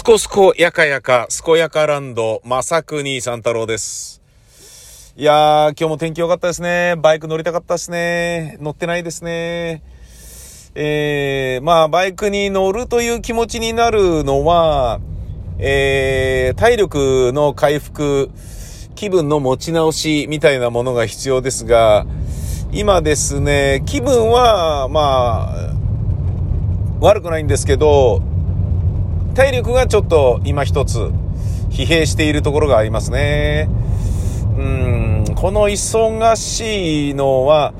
すこすこやかやか、すこやかランド、まさくにさん太郎です。いやー、今日も天気良かったですね。バイク乗りたかったですね。乗ってないですね。えー、まあ、バイクに乗るという気持ちになるのは、えー、体力の回復、気分の持ち直しみたいなものが必要ですが、今ですね、気分は、まあ、悪くないんですけど、体力がちょっと今一つ疲弊しているところがありますね。うん、この忙しいのは、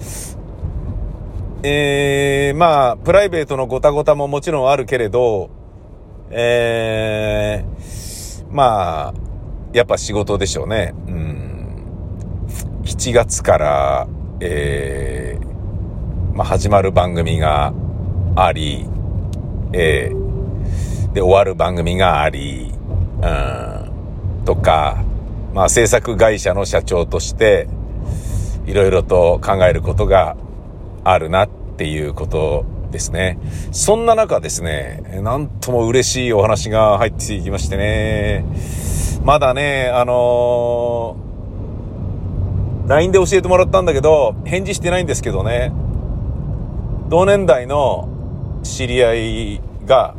えー、まあ、プライベートのごたごたももちろんあるけれど、えー、まあ、やっぱ仕事でしょうね。うん、7月から、えー、まあ、始まる番組があり、えー、で、終わる番組があり、うん、とか、まあ制作会社の社長として、いろいろと考えることがあるなっていうことですね。そんな中ですね、なんとも嬉しいお話が入ってきましてね、まだね、あのー、LINE で教えてもらったんだけど、返事してないんですけどね、同年代の知り合いが、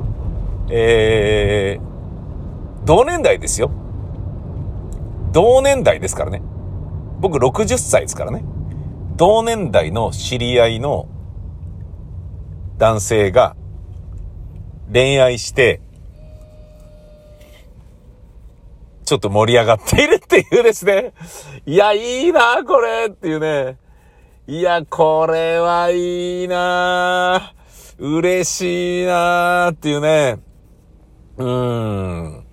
えー、同年代ですよ。同年代ですからね。僕60歳ですからね。同年代の知り合いの男性が恋愛して、ちょっと盛り上がっているっていうですね。いや、いいな、これっていうね。いや、これはいいな嬉しいなっていうね。うん。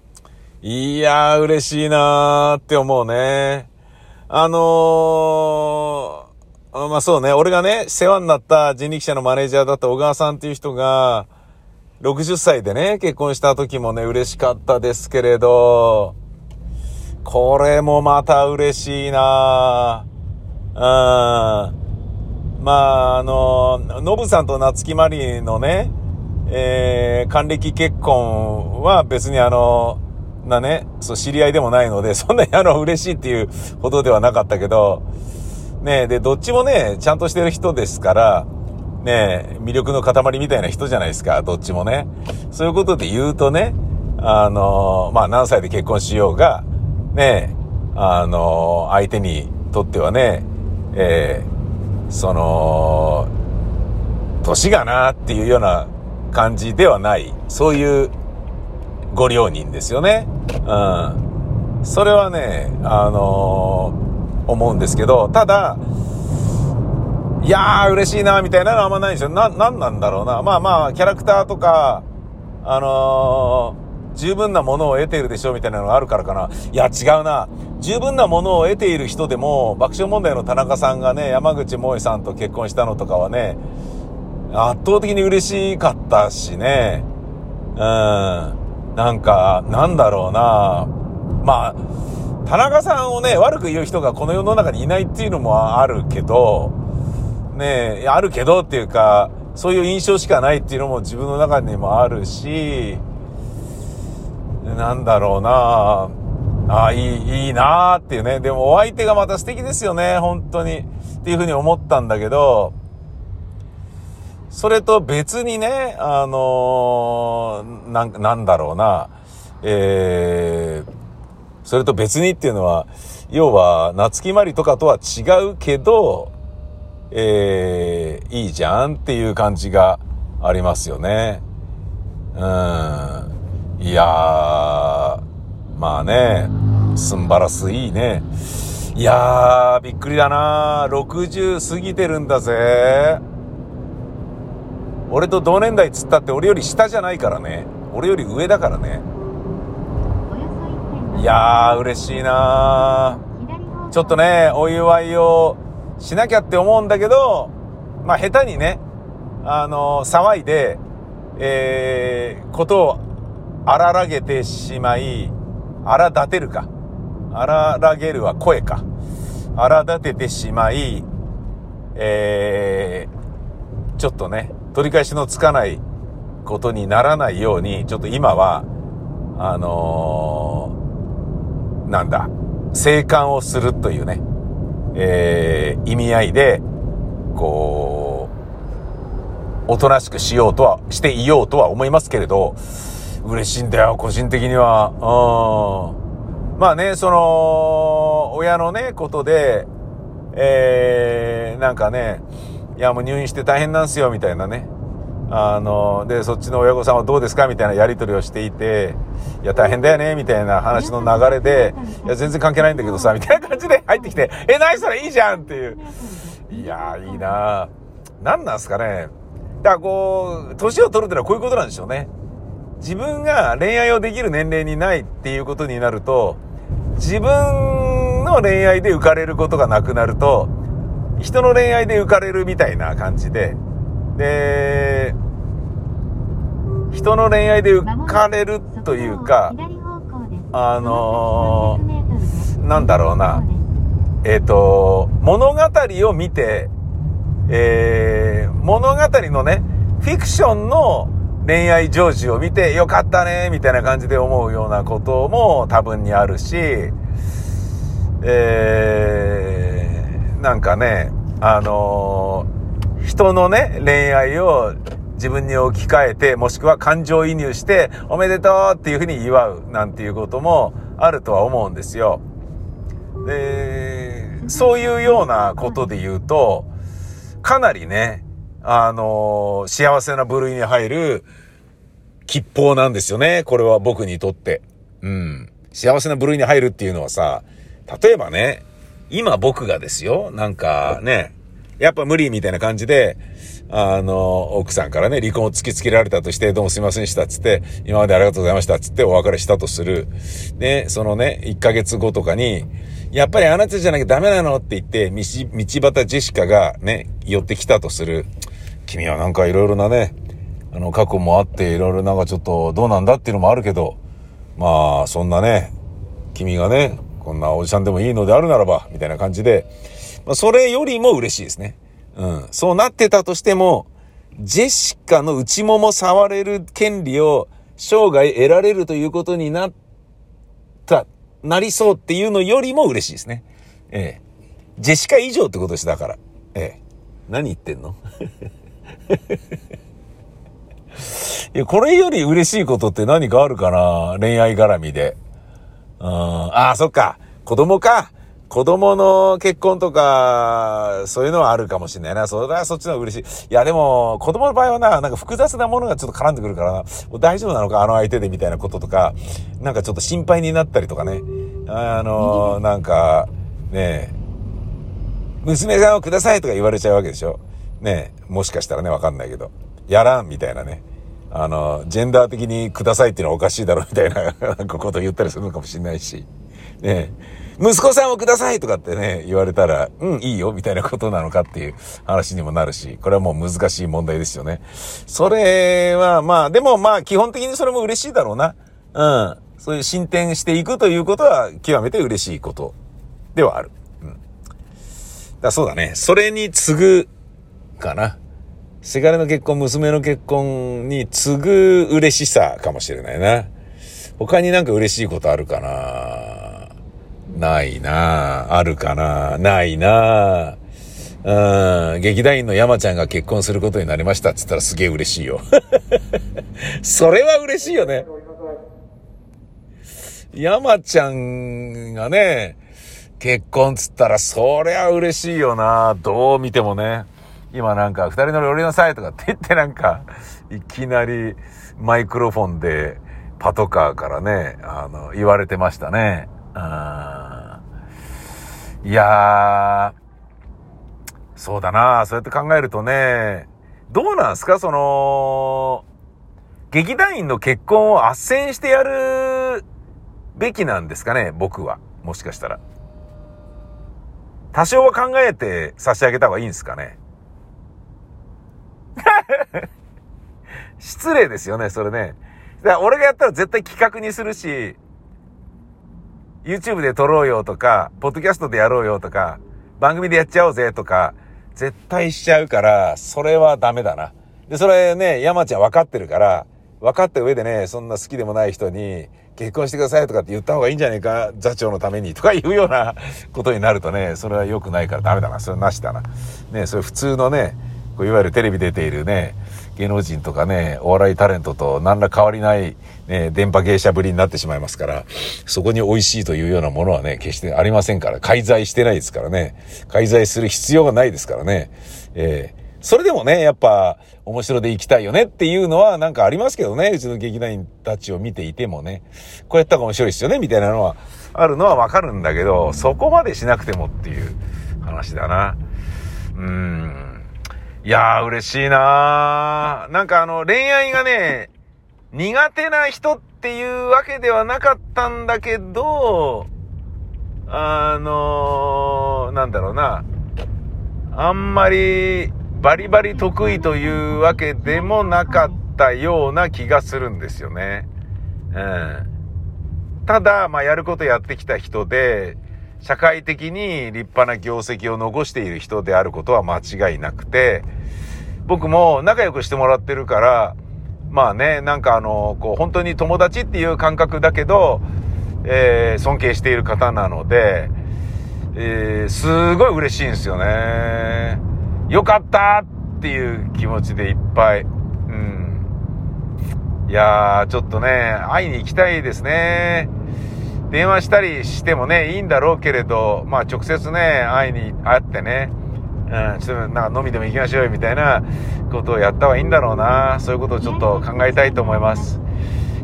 いやー、嬉しいなーって思うね。あのー、まあそうね、俺がね、世話になった人力車のマネージャーだった小川さんっていう人が、60歳でね、結婚した時もね、嬉しかったですけれど、これもまた嬉しいなうん。まあ、あの、ノブさんと夏木マリのね、えー、還暦結婚は別にあの、なね、そう、知り合いでもないので、そんなにあの、嬉しいっていうほどではなかったけど、ねで、どっちもね、ちゃんとしてる人ですから、ね魅力の塊みたいな人じゃないですか、どっちもね。そういうことで言うとね、あの、まあ、何歳で結婚しようが、ねあの、相手にとってはね、えー、その、年がなっていうような感じではない、そういうご両人ですよね。うん。それはね、あのー、思うんですけど、ただ、いやー、嬉しいな、みたいなのはあんまないんですよ。な、なんなんだろうな。まあまあ、キャラクターとか、あのー、十分なものを得ているでしょう、みたいなのがあるからかな。いや、違うな。十分なものを得ている人でも、爆笑問題の田中さんがね、山口萌さんと結婚したのとかはね、圧倒的に嬉しかったしね。うん。なんか、なんだろうな。まあ、田中さんをね、悪く言う人がこの世の中にいないっていうのもあるけど、ねあるけどっていうか、そういう印象しかないっていうのも自分の中にもあるし、なんだろうなああ、いい、いいなあっていうね。でもお相手がまた素敵ですよね、本当に。っていうふうに思ったんだけど、それと別にね、あのー、なん、なんだろうな、えー、それと別にっていうのは、要は、夏木マリとかとは違うけど、えー、いいじゃんっていう感じがありますよね。うん。いやー、まあね、すんばらすいいね。いやー、びっくりだな60過ぎてるんだぜ。俺と同年代つったって俺より下じゃないからね。俺より上だからね。いやー、嬉しいなちょっとね、お祝いをしなきゃって思うんだけど、まあ、下手にね、あの、騒いで、えー、ことを荒らげてしまい、荒立てるか。荒らげるは声か。荒立ててしまい、えー、ちょっとね、取り返しのつかないことにならないように、ちょっと今は、あのー、なんだ、生還をするというね、えー、意味合いで、こう、おとなしくしようとは、していようとは思いますけれど、嬉しいんだよ、個人的には。うん。まあね、その、親のね、ことで、えー、なんかね、いやもう入院して大変なんすよ、みたいなね。あの、で、そっちの親御さんはどうですかみたいなやり取りをしていて、いや、大変だよねみたいな話の流れで、いや、全然関係ないんだけどさ、みたいな感じで入ってきて、え、何それいいじゃんっていう。いやー、いいな何なんすかね。だからこう、年を取るってのはこういうことなんでしょうね。自分が恋愛をできる年齢にないっていうことになると、自分の恋愛で浮かれることがなくなると、人の恋愛で浮かれるみたいな感じで、で、人の恋愛で浮かれるというか、あのー、なんだろうな、えっ、ー、と、物語を見て、えー、物語のね、フィクションの恋愛成就を見てよかったね、みたいな感じで思うようなことも多分にあるし、えー、なんかね、あのー、人のね、恋愛を自分に置き換えて、もしくは感情移入して、おめでとうっていうふうに祝うなんていうこともあるとは思うんですよ。で、そういうようなことで言うと、かなりね、あのー、幸せな部類に入る吉報なんですよね。これは僕にとって。うん。幸せな部類に入るっていうのはさ、例えばね、今僕がですよ、なんかね、やっぱ無理みたいな感じで、あの、奥さんからね、離婚を突きつけられたとして、どうもすいませんでしたっ、つって、今までありがとうございましたっ、つってお別れしたとする。ね、そのね、1ヶ月後とかに、やっぱりあなたじゃなきゃダメなのって言って、道、道端ジェシカがね、寄ってきたとする。君はなんかいろいろなね、あの、過去もあって、いろいろなんかちょっとどうなんだっていうのもあるけど、まあ、そんなね、君がね、こんなおじさんでもいいのであるならば、みたいな感じで、まあ、それよりも嬉しいですね。うん。そうなってたとしても、ジェシカの内もも触れる権利を生涯得られるということになった、なりそうっていうのよりも嬉しいですね。ええ。ジェシカ以上ってことです、だから。ええ。何言ってんの？いや、これより嬉しいことって何かあるかな？恋愛絡みで。うん。ああ、そっか。子供か。子供の結婚とか、そういうのはあるかもしれないな。それはそっちの方が嬉しい。いや、でも、子供の場合はな、なんか複雑なものがちょっと絡んでくるからな。大丈夫なのか？あの相手でみたいなこととか、なんかちょっと心配になったりとかね。あの、なんか、ね娘さんをくださいとか言われちゃうわけでしょ。ねもしかしたらね、わかんないけど。やらんみたいなね。あの、ジェンダー的にくださいっていうのはおかしいだろみたいな、なんかことを言ったりするのかもしれないし。ね息子さんをくださいとかってね、言われたら、うん、いいよ、みたいなことなのかっていう話にもなるし、これはもう難しい問題ですよね。それは、まあ、でもまあ、基本的にそれも嬉しいだろうな。うん。そういう進展していくということは、極めて嬉しいことではある。うん。だそうだね。それに次ぐ、かな。せがれの結婚、娘の結婚に次ぐ嬉しさかもしれないな。他になんか嬉しいことあるかな？ないなあるかな？ないなうん、劇団員の山ちゃんが結婚することになりましたっつったらすげえ嬉しいよ。それは嬉しいよね。山ちゃんがね、結婚つったらそりゃ嬉しいよなどう見てもね。今なんか、二人乗り降りなさいとかって言ってなんか、いきなりマイクロフォンでパトカーからね、あの、言われてましたね。いやー、そうだなそうやって考えるとね、どうなんすか？その、劇団員の結婚を斡旋してやるべきなんですかね？僕は。もしかしたら。多少は考えて差し上げた方がいいんですかね？失礼ですよね、それね。だから俺がやったら絶対企画にするし、YouTube で撮ろうよとか、ポッドキャストでやろうよとか、番組でやっちゃおうぜとか、絶対しちゃうから、それはダメだな。で、それね、山ちゃん分かってるから、分かった上でね、そんな好きでもない人に、結婚してくださいとかって言った方がいいんじゃないか、座長のためにとかいうようなことになるとね、それは良くないからダメだな。それなしだな。ね、それ普通のね、こういわゆるテレビ出ているね、芸能人とかね、お笑いタレントと何ら変わりない、ね、電波芸者ぶりになってしまいますから、そこに美味しいというようなものはね、決してありませんから、介在してないですからね、介在する必要がないですからね、えーそれでもね、やっぱ、面白で行きたいよねっていうのはなんかありますけどね。うちの劇団員たちを見ていてもね。こうやった方が面白いですよねみたいなのはあるのはわかるんだけど、そこまでしなくてもっていう話だな。うーん。いやー、嬉しいなー。なんかあの、恋愛がね、苦手な人っていうわけではなかったんだけど、あのー、なんだろうな。あんまりバリバリ得意というわけでもなかったような気がするんですよね。うん。ただ、まあ、やることやってきた人で、社会的に立派な業績を残している人であることは間違いなくて、僕も仲良くしてもらってるから、まあね、なんかあの、こう、本当に友達っていう感覚だけど、えー、尊敬している方なので、えー、すごい嬉しいんですよね。よかったっていう気持ちでいっぱい。うん。いやー、ちょっとね、会いに行きたいですね。電話したりしてもね、いいんだろうけれど、まあ直接ね、会いに会ってね、うん、ちょっとなんか飲みでも行きましょうよみたいなことをやった方がいいんだろうな。そういうことをちょっと考えたいと思います。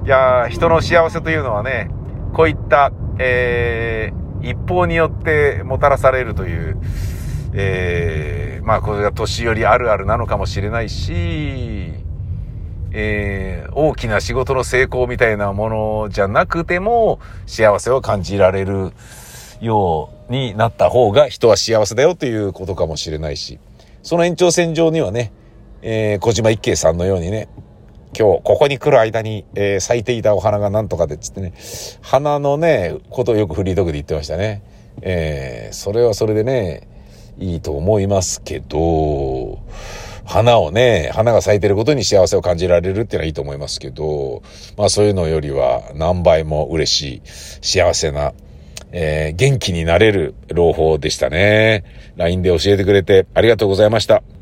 いや人の幸せというのはね、こういった、えー、一方によってもたらされるという、えー、まあこれが年寄りあるあるなのかもしれないし、えー、大きな仕事の成功みたいなものじゃなくても幸せを感じられるようになった方が人は幸せだよということかもしれないし、その延長線上にはね、えー、小島一慶さんのようにね、今日ここに来る間に、えー、咲いていたお花がなんとかでっつってね、花のね、ことをよくフリートークで言ってましたね。えー、それはそれでね、いいと思いますけど、花をね、花が咲いてることに幸せを感じられるっていうのはいいと思いますけど、まあそういうのよりは何倍も嬉しい、幸せな、えー、元気になれる朗報でしたね。LINE で教えてくれてありがとうございました。